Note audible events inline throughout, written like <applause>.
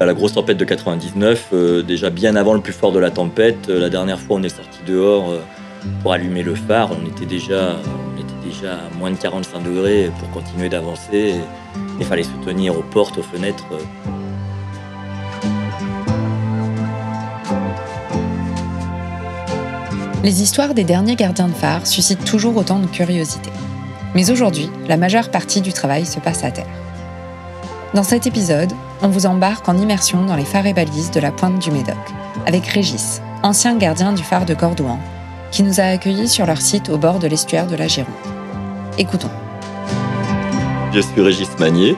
La grosse tempête de 99, euh, déjà bien avant le plus fort de la tempête, euh, la dernière fois on est sorti dehors euh, pour allumer le phare, on était déjà, on était déjà à moins de 45 degrés pour continuer d'avancer. Il fallait se tenir aux portes, aux fenêtres. Les histoires des derniers gardiens de phare suscitent toujours autant de curiosité. Mais aujourd'hui, la majeure partie du travail se passe à terre. Dans cet épisode, on vous embarque en immersion dans les phares et balises de la pointe du Médoc, avec Régis, ancien gardien du phare de Cordouan, qui nous a accueillis sur leur site au bord de l'estuaire de la Gironde. Écoutons. Je suis Régis Magnier.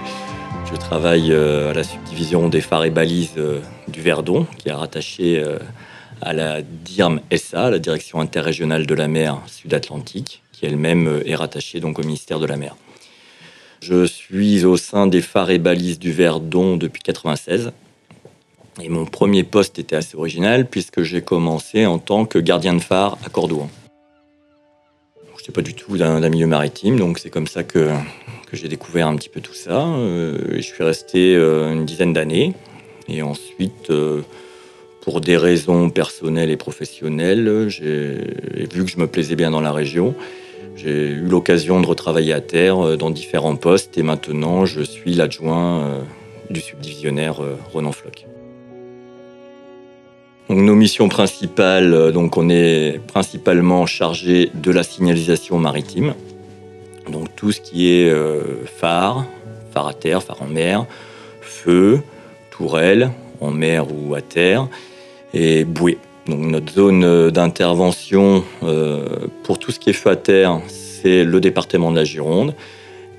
Je travaille euh, à la subdivision des phares et balises euh, du Verdon, qui est rattaché euh, à la DIRM SA, la Direction interrégionale de la mer Sud-Atlantique, qui elle-même est rattachée donc au ministère de la mer. Je suis au sein des phares et balises du Verdon depuis 96. Et mon premier poste était assez original puisque j'ai commencé en tant que gardien de phare à Cordouan. Je n'étais pas du tout d'un milieu maritime, donc c'est comme ça que, j'ai découvert un petit peu tout ça. Euh, je suis resté euh, une dizaine d'années. Et ensuite, euh, pour des raisons personnelles et professionnelles, j'ai vu que je me plaisais bien dans la région. J'ai eu l'occasion de retravailler à terre euh, dans différents postes et maintenant je suis l'adjoint euh, du subdivisionnaire euh, Ronan Floch. Donc, nos missions principales, donc on est principalement chargé de la signalisation maritime, donc tout ce qui est phare, phare à terre, phare en mer, feu, tourelle en mer ou à terre et bouée. Notre zone d'intervention euh, pour tout ce qui est feu à terre, c'est le département de la Gironde.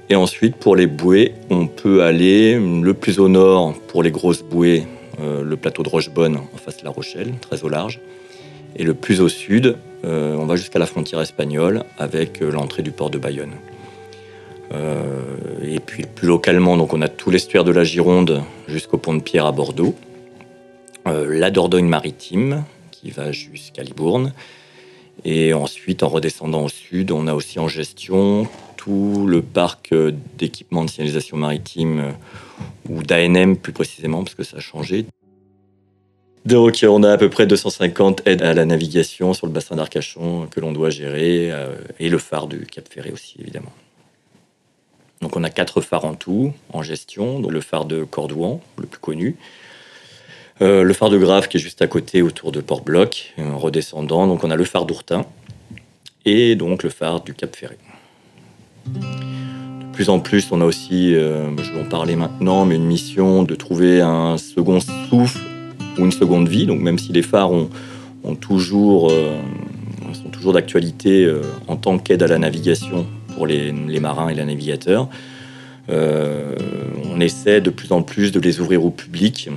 Et ensuite, pour les bouées, on peut aller le plus au nord pour les grosses bouées, euh, le plateau de Rochebonne en face de La Rochelle, très au large. Et le plus au sud, euh, on va jusqu'à la frontière espagnole avec l'entrée du port de Bayonne. et puis plus localement, donc on a tout l'estuaire de la Gironde jusqu'au pont de Pierre à Bordeaux. la Dordogne maritime, qui va jusqu'à Libourne. Et ensuite, en redescendant au sud, on a aussi en gestion tout le parc d'équipements de signalisation maritime, ou d'ANM plus précisément, parce que ça a changé. Donc, on a à peu près 250 aides à la navigation sur le bassin d'Arcachon que l'on doit gérer, euh, et le phare du Cap Ferré aussi, évidemment. Donc, on a quatre phares en tout en gestion. Donc, le phare de Cordouan, le plus connu, euh, le phare de Grave qui est juste à côté autour de Port-Bloc, en redescendant. Donc on a le phare d'Ourtin et donc le phare du Cap Ferré. De plus en plus, on a aussi, euh, je vais en parler maintenant, mais une mission de trouver un second souffle ou une seconde vie. Donc même si les phares euh, sont toujours d'actualité en tant qu'aide à la navigation pour les marins et les navigateurs, on essaie de plus en plus de les ouvrir au public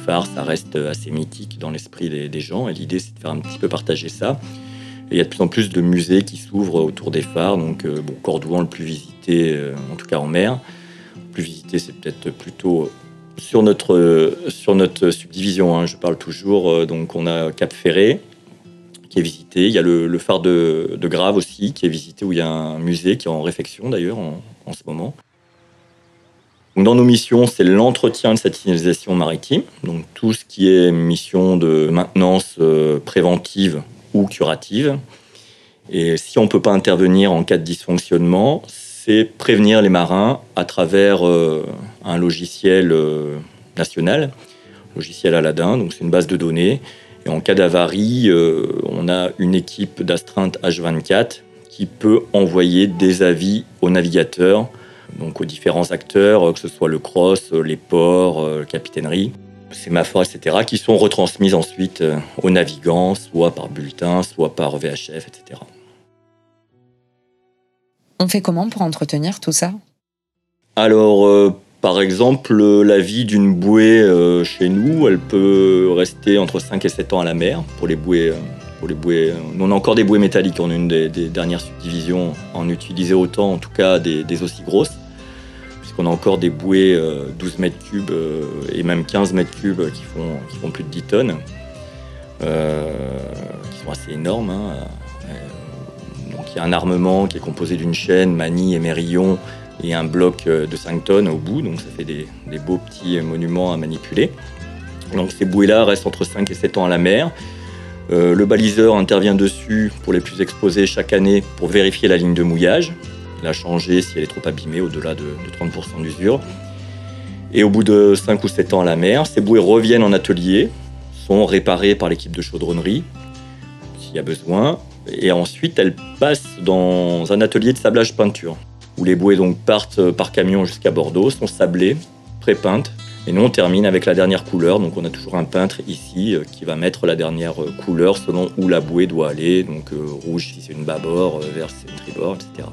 les phares, ça reste assez mythique dans l'esprit des, gens. Et l'idée, c'est de faire un petit peu partager ça. Et il y a de plus en plus de musées qui s'ouvrent autour des phares. Donc, euh, bon, Cordouan, le plus visité, euh, en tout cas en mer. Le plus visité, c'est peut-être plutôt sur notre, sur notre subdivision. Hein, je parle toujours. Euh, donc, on a Cap Ferré qui est visité. Il y a le, phare de, Grave aussi qui est visité, où il y a un musée qui est en réfection d'ailleurs en ce moment. Dans nos missions, c'est l'entretien de cette signalisation maritime, donc tout ce qui est mission de maintenance euh, préventive ou curative. Et si on ne peut pas intervenir en cas de dysfonctionnement, c'est prévenir les marins à travers euh, un logiciel euh, national, logiciel Aladdin, donc c'est une base de données. Et en cas d'avarie, on a une équipe d'astreinte H24 qui peut envoyer des avis aux navigateurs donc aux différents acteurs, euh, que ce soit le cross, euh, les ports, euh, la capitainerie, sémaphores, etc., qui sont retransmises ensuite aux navigants, soit par bulletin, soit par VHF, etc. On fait comment pour entretenir tout ça? Alors, par exemple, la vie d'une bouée chez nous, elle peut rester entre 5 et 7 ans à la mer pour les bouées. pour les bouées. On a encore des bouées métalliques en une des, dernières subdivisions, en utiliser autant, en tout cas des, des aussi grosses. On a encore des bouées 12 euh, mètres cubes euh, et même 15 mètres cubes qui font, plus de 10 tonnes, euh, qui sont assez énormes. Hein. Donc il y a un armement qui est composé d'une chaîne, manille, émerillon et un bloc de 5 tonnes au bout. Donc ça fait des, beaux petits monuments à manipuler. Donc ces bouées-là restent entre 5 et 7 ans à la mer. Le baliseur intervient dessus pour les plus exposés chaque année pour vérifier la ligne de mouillage, la changer si elle est trop abîmée au-delà de, 30% d'usure. Et au bout de 5 ou 7 ans à la mer, ces bouées reviennent en atelier, sont réparées par l'équipe de chaudronnerie s'il y a besoin, et ensuite elles passent dans un atelier de sablage peinture, où les bouées donc partent par camion jusqu'à Bordeaux, sont sablées, pré-peintes, et nous, on termine avec la dernière couleur. Donc, on a toujours un peintre ici euh, qui va mettre la dernière euh, couleur selon où la bouée doit aller. Donc, euh, rouge si c'est une bâbord, vert si c'est une tribord, etc.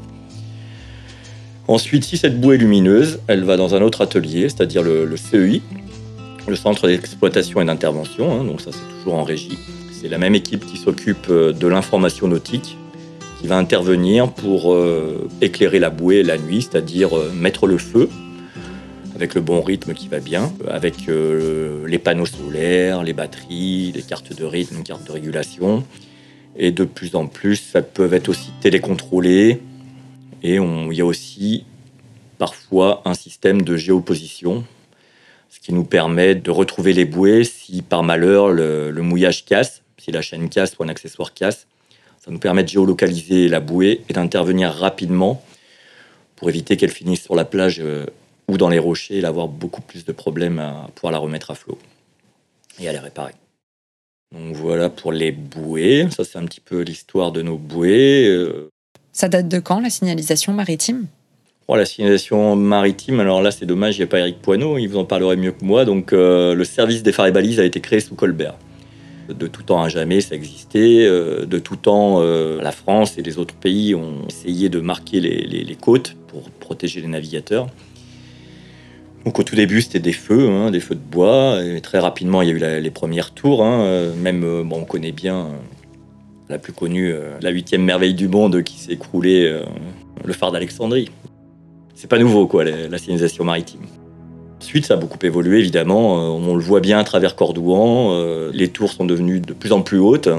Ensuite, si cette bouée est lumineuse, elle va dans un autre atelier, c'est-à-dire le, CEI, le Centre d'exploitation et d'intervention. Hein. donc, ça, c'est toujours en régie. C'est la même équipe qui s'occupe de l'information nautique qui va intervenir pour éclairer la bouée la nuit, c'est-à-dire mettre le feu avec le bon rythme qui va bien, avec euh, les panneaux solaires, les batteries, les cartes de rythme, les cartes de régulation. Et de plus en plus, ça peut être aussi télécontrôlé. Et il y a aussi parfois un système de géoposition, ce qui nous permet de retrouver les bouées si par malheur le, mouillage casse, si la chaîne casse ou un accessoire casse. Ça nous permet de géolocaliser la bouée et d'intervenir rapidement pour éviter qu'elle finisse sur la plage euh, ou dans les rochers, il avoir beaucoup plus de problèmes à pouvoir la remettre à flot et à les réparer. Donc voilà pour les bouées. Ça, c'est un petit peu l'histoire de nos bouées. Euh. Ça date de quand, la signalisation maritime? Oh, La signalisation maritime, alors là, c'est dommage, il n'y a pas Eric Poineau, il vous en parlerait mieux que moi. Donc, euh, le service des phares et balises a été créé sous Colbert. De tout temps à jamais, ça existait. Euh, de tout temps, la France et les autres pays ont essayé de marquer les côtes pour protéger les navigateurs. Donc au tout début, c'était des feux, hein, des feux de bois. Et très rapidement, il y a eu les premières tours. Hein, euh, même, euh, bon, on connaît bien euh, la plus connue, la huitième merveille du monde qui s'est écroulée, le phare d'Alexandrie. C'est pas nouveau, quoi, la, signalisation maritime. Ensuite, ça a beaucoup évolué, évidemment. on le voit bien à travers Cordouan. les tours sont devenues de plus en plus hautes.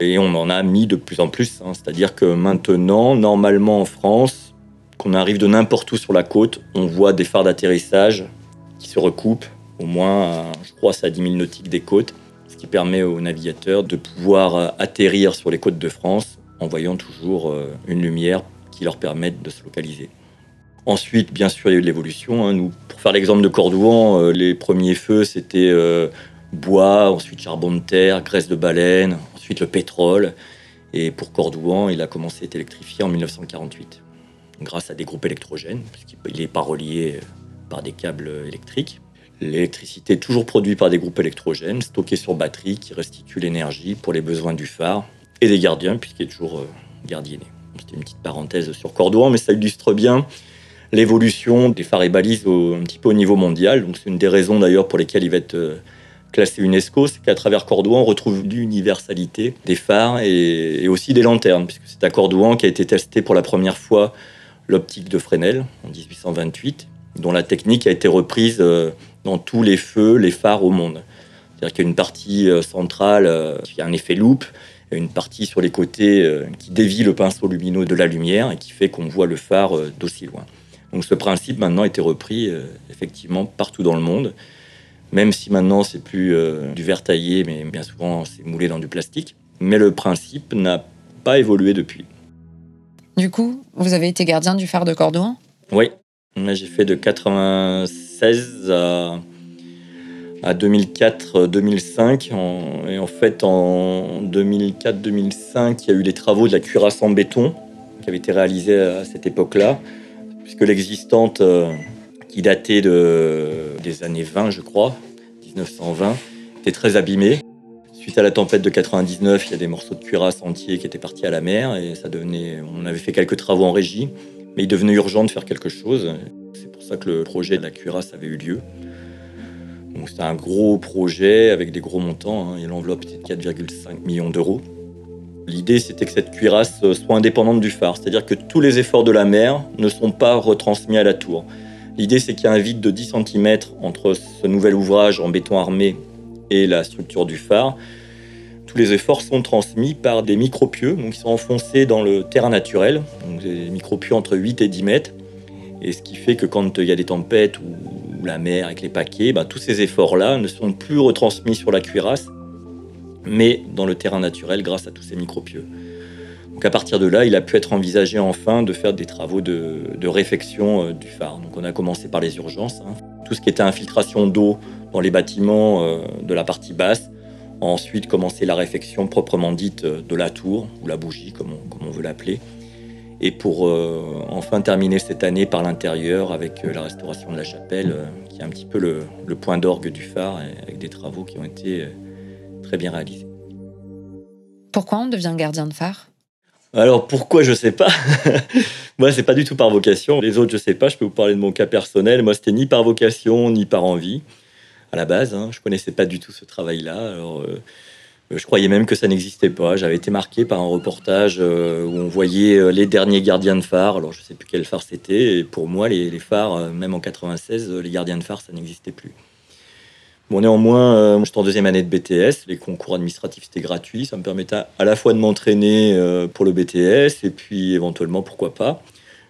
Et on en a mis de plus en plus. Hein. C'est-à-dire que maintenant, normalement en France, qu'on arrive de n'importe où sur la côte, on voit des phares d'atterrissage qui se recoupent, au moins, je crois, à 10 000 nautiques des côtes, permet aux navigateurs de pouvoir euh, atterrir sur les côtes de France en voyant toujours euh, une lumière qui leur permette de se localiser. Ensuite, bien sûr, il y a eu de l'évolution. Hein. Nous, pour faire l'exemple de Cordouan, euh, les premiers feux, c'était bois, ensuite charbon de terre, graisse de baleine, ensuite le pétrole. Et pour Cordouan, il a commencé à être électrifié en 1948 grâce à des groupes électrogènes, puisqu'il n'est pas relié par des câbles électriques. L'électricité est toujours produite par des groupes électrogènes, stockés sur batterie, qui restituent l'énergie pour les besoins du phare et des gardiens, puisqu'il est toujours euh, gardienné. C'était une petite parenthèse sur Cordouan, mais ça illustre bien l'évolution des phares et balises un petit peu au niveau mondial. Donc c'est une des raisons d'ailleurs pour lesquelles il va être euh, classé UNESCO, c'est qu'à travers Cordouan, on retrouve l'universalité des phares et, et, aussi des lanternes, puisque c'est à Cordouan qu'a été testé pour la première fois l'optique de Fresnel en 1828, dont la technique a été reprise euh, dans tous les feux, les phares au monde. C'est-à-dire qu'il y a une partie euh, centrale euh, qui a un effet loupe, et une partie sur les côtés qui dévie le pinceau lumineux de la lumière et qui fait qu'on voit le phare d'aussi loin. Donc ce principe maintenant a été repris effectivement partout dans le monde, même si maintenant c'est plus du verre taillé, mais bien souvent c'est moulé dans du plastique. Mais le principe n'a pas évolué depuis. Du coup, vous avez été gardien du phare de Cordouan? Oui, j'ai fait de 96 à, 2004-2005. Et en fait, en 2004-2005, il y a eu les travaux de la cuirasse en béton qui avaient été réalisés à cette époque-là, puisque l'existante, euh, qui datait de, des années 20, je crois, 1920, était très abîmée. Suite à la tempête de 99, il y a des morceaux de cuirasse entiers qui étaient partis à la mer et ça devenait. On avait fait quelques travaux en régie, mais il devenait urgent de faire quelque chose. Ça que le projet de la cuirasse avait eu lieu. Donc c'était un gros projet avec des gros montants hein, l'enveloppe était de 4,5 millions d'euros. L'idée c'était que cette cuirasse soit indépendante du phare, c'est-à-dire que tous les efforts de la mer ne sont pas retransmis à la tour. L'idée c'est qu'il y a un vide de 10 cm entre ce nouvel ouvrage en béton armé et la structure du phare. tous les efforts sont transmis par des micropieux, donc ils sont enfoncés dans le terrain naturel, donc des micropieux entre 8 et 10 mètres. Et ce qui fait que quand il y a des tempêtes ou, la mer avec les paquets, ben, tous ces efforts-là ne sont plus retransmis sur la cuirasse, mais dans le terrain naturel grâce à tous ces micropieux. Donc à partir de là, il a pu être envisagé enfin de faire des travaux de, réfection euh, du phare. Donc on a commencé par les urgences, hein. tout ce qui était infiltration d'eau dans les bâtiments euh, de la partie basse, Ensuite, commencer la réfection proprement dite euh, de la tour, ou la bougie, comme on, veut l'appeler. Et pour euh, enfin terminer cette année par l'intérieur avec euh, la restauration de la chapelle, qui est un petit peu le, point d'orgue du phare, avec des travaux qui ont été très bien réalisés. Pourquoi on devient gardien de phare? Alors pourquoi je sais pas. <laughs> moi c'est pas du tout par vocation. Les autres je sais pas. Je peux vous parler de mon cas personnel. Moi c'était ni par vocation ni par envie à la base. Hein. Je connaissais pas du tout ce travail-là. Alors, euh, je croyais même que ça n'existait pas. J'avais été marqué par un reportage euh, où on voyait euh, les derniers gardiens de phare. Alors, je sais plus quel phare c'était. Et pour moi, les, phares, même en 96, les gardiens de phare, ça n'existait plus. Bon, néanmoins, j'étais en deuxième année de BTS. Les concours administratifs, c'était gratuit. Ça me permettait à la fois de m'entraîner pour le BTS et puis éventuellement, pourquoi pas.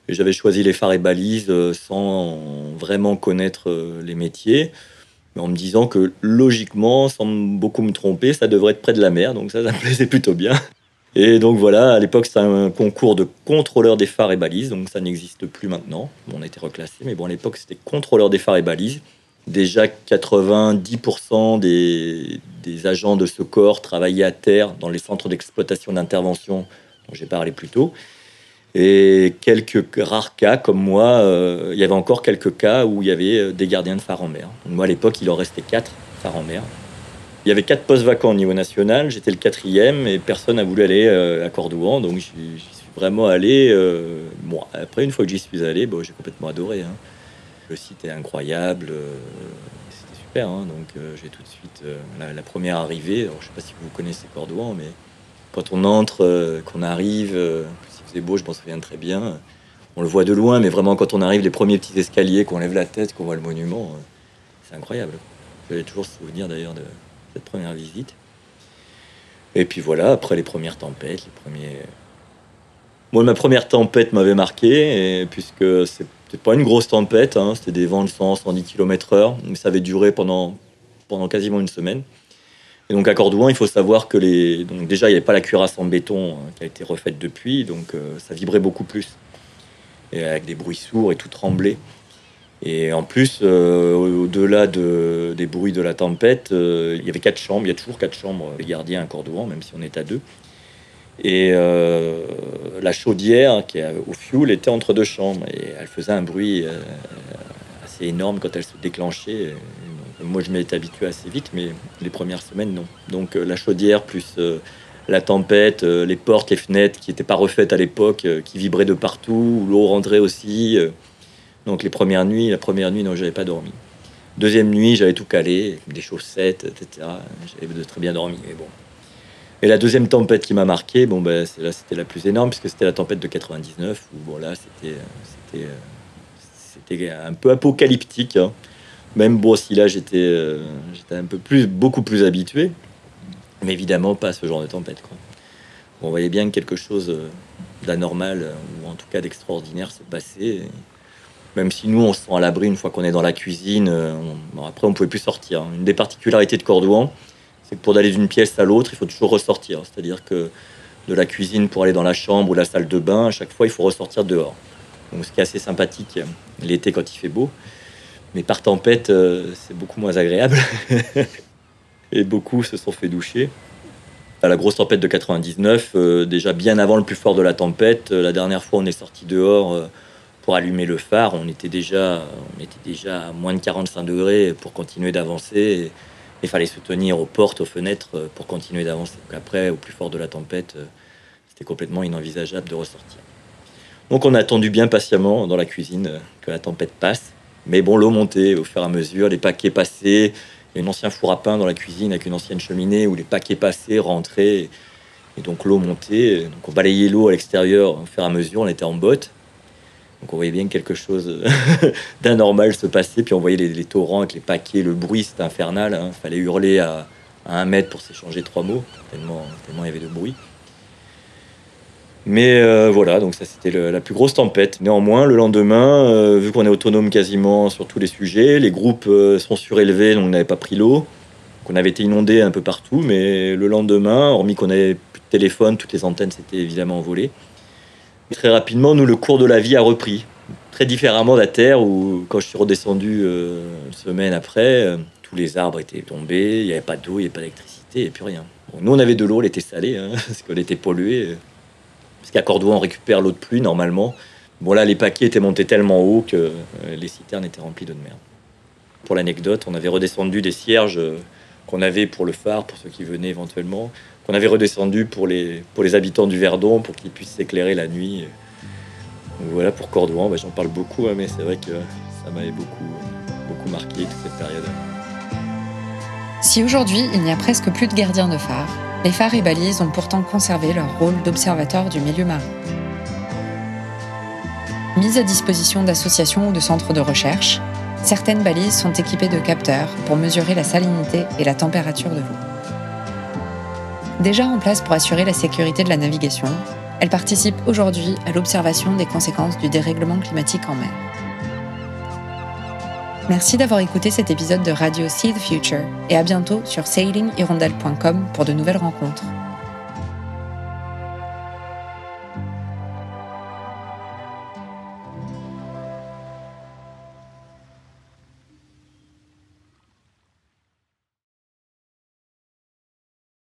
J'avais choisi les phares et balises sans vraiment connaître les métiers en me disant que logiquement, sans beaucoup me tromper, ça devrait être près de la mer, donc ça, ça me plaisait plutôt bien. Et donc voilà, à l'époque, c'était un concours de contrôleur des phares et balises, donc ça n'existe plus maintenant. on a été reclassé, mais bon, à l'époque, c'était contrôleur des phares et balises. Déjà, 90% des, des, agents de ce corps travaillaient à terre dans les centres d'exploitation d'intervention dont j'ai parlé plus tôt. Et quelques rares cas, comme moi, euh, il y avait encore quelques cas où il y avait euh, des gardiens de phare en mer. moi, à l'époque, il en restait quatre phares en mer. Il y avait quatre postes vacants au niveau national. J'étais le quatrième et personne n'a voulu aller euh, à Cordouan. Donc, j'y suis vraiment allé. bon, après, une fois que j'y suis allé, bon, j'ai complètement adoré. Hein. Le site est incroyable. C'était super. Hein. donc, j'ai tout de suite la, première arrivée. je ne sais pas si vous connaissez Cordouan, mais quand on entre, qu'on arrive, c'est beau, je m'en souviens très bien. On le voit de loin, mais vraiment quand on arrive, les premiers petits escaliers, qu'on lève la tête, qu'on voit le monument, euh, c'est incroyable. J'ai toujours souvenir d'ailleurs de cette première visite. Et puis voilà, après les premières tempêtes, les premiers. Moi, ma première tempête m'avait marqué, et puisque c'était pas une grosse tempête, hein, c'était des vents de 100, 110 km/h, mais ça avait duré pendant, pendant quasiment une semaine. Et donc à Cordouan, il faut savoir que les, donc déjà il n'y avait pas la cuirasse en béton hein, qui a été refaite depuis, donc euh, ça vibrait beaucoup plus, et avec des bruits sourds et tout tremblait. Et en plus, euh, au-delà de, des bruits de la tempête, euh, il y avait quatre chambres. Il y a toujours quatre chambres, les gardiens à Cordouan, même si on est à deux. Et la chaudière qui est au fioul était entre deux chambres et elle faisait un bruit assez énorme quand elle se déclenchait. Moi, je m'étais habitué assez vite, mais les premières semaines, non. Donc, euh, la chaudière plus euh, la tempête, euh, les portes, les fenêtres qui n'étaient pas refaites à l'époque, qui vibraient de partout, l'eau rentrait aussi. donc, les premières nuits, la première nuit, non, j'avais pas dormi. Deuxième nuit, j'avais tout calé, des chaussettes, etc. J'avais très bien dormi, mais bon. Et la deuxième tempête qui m'a marqué, bon, ben, là, c'était la plus énorme, puisque c'était la tempête de 99, où bon, là, c'était, c'était, un peu apocalyptique. Hein. Même bon, si là j'étais euh, j'étais un peu plus, beaucoup plus habitué, mais évidemment pas à ce genre de tempête. On voyait bien que quelque chose euh, d'anormal, euh, ou en tout cas d'extraordinaire se passait. Même si nous on se sent à l'abri une fois qu'on est dans la cuisine, après on pouvait plus sortir. Une des particularités de Cordouan, c'est que pour aller d'une pièce à l'autre, il faut toujours ressortir. C'est-à-dire que de la cuisine pour aller dans la chambre ou la salle de bain, à chaque fois il faut ressortir dehors. Donc ce qui est assez sympathique l'été quand il fait beau. Mais par tempête, euh, c'est beaucoup moins agréable. <laughs> et beaucoup se sont fait doucher. À la grosse tempête de 99, euh, déjà bien avant le plus fort de la tempête, euh, la dernière fois on est sorti dehors pour allumer le phare, on était déjà, on était déjà à moins de 45 degrés pour continuer d'avancer. Il fallait se tenir aux portes, aux fenêtres pour continuer d'avancer. après, au plus fort de la tempête, c'était complètement inenvisageable de ressortir. Donc on a attendu bien patiemment dans la cuisine que la tempête passe. Mais bon, l'eau montait au fur et à mesure, les paquets passaient. Il un ancien four à pain dans la cuisine avec une ancienne cheminée où les paquets passaient, rentraient. Et donc l'eau montait. Donc on balayait l'eau à l'extérieur au fur et à mesure. On était en botte. Donc on voyait bien quelque chose <laughs> d'anormal se passer. Puis on voyait les, torrents avec les paquets, le bruit, c'était infernal. Il hein. fallait hurler à, à un mètre pour s'échanger trois mots, tellement, tellement il y avait de bruit. Mais euh, voilà, donc ça c'était la plus grosse tempête. Néanmoins, le lendemain, euh, vu qu'on est autonome quasiment sur tous les sujets, les groupes euh, sont surélevés, donc on n'avait pas pris l'eau. On avait été inondé un peu partout, mais le lendemain, hormis qu'on avait plus de téléphone, toutes les antennes s'étaient évidemment envolées. Très rapidement, nous, le cours de la vie a repris. Très différemment d'à terre, où quand je suis redescendu une semaine après, tous les arbres étaient tombés, il n'y avait pas d'eau, il n'y avait pas d'électricité, et plus rien. nous, on avait de l'eau, elle était salée, hein, <laughs> parce qu'elle était polluée. Parce qu'à Cordouan, on récupère l'eau de pluie normalement. Bon, là, les paquets étaient montés tellement haut que euh, les citernes étaient remplies d'eau de mer. Pour l'anecdote, on avait redescendu des cierges euh, qu'on avait pour le phare, pour ceux qui venaient éventuellement, qu'on avait redescendu pour les, pour les habitants du Verdon, pour qu'ils puissent s'éclairer la nuit. voilà, pour Cordouan, bah, j'en parle beaucoup, hein, mais c'est vrai que ça m'avait beaucoup, beaucoup marqué toute cette période. Si aujourd'hui, il n'y a presque plus de gardiens de phare, les phares et balises ont pourtant conservé leur rôle d'observateur du milieu marin. Mises à disposition d'associations ou de centres de recherche, certaines balises sont équipées de capteurs pour mesurer la salinité et la température de l'eau. Déjà en place pour assurer la sécurité de la navigation, elles participent aujourd'hui à l'observation des conséquences du dérèglement climatique en mer. Merci d'avoir écouté cet épisode de Radio See the Future et à bientôt sur sailinghirondelle.com pour de nouvelles rencontres.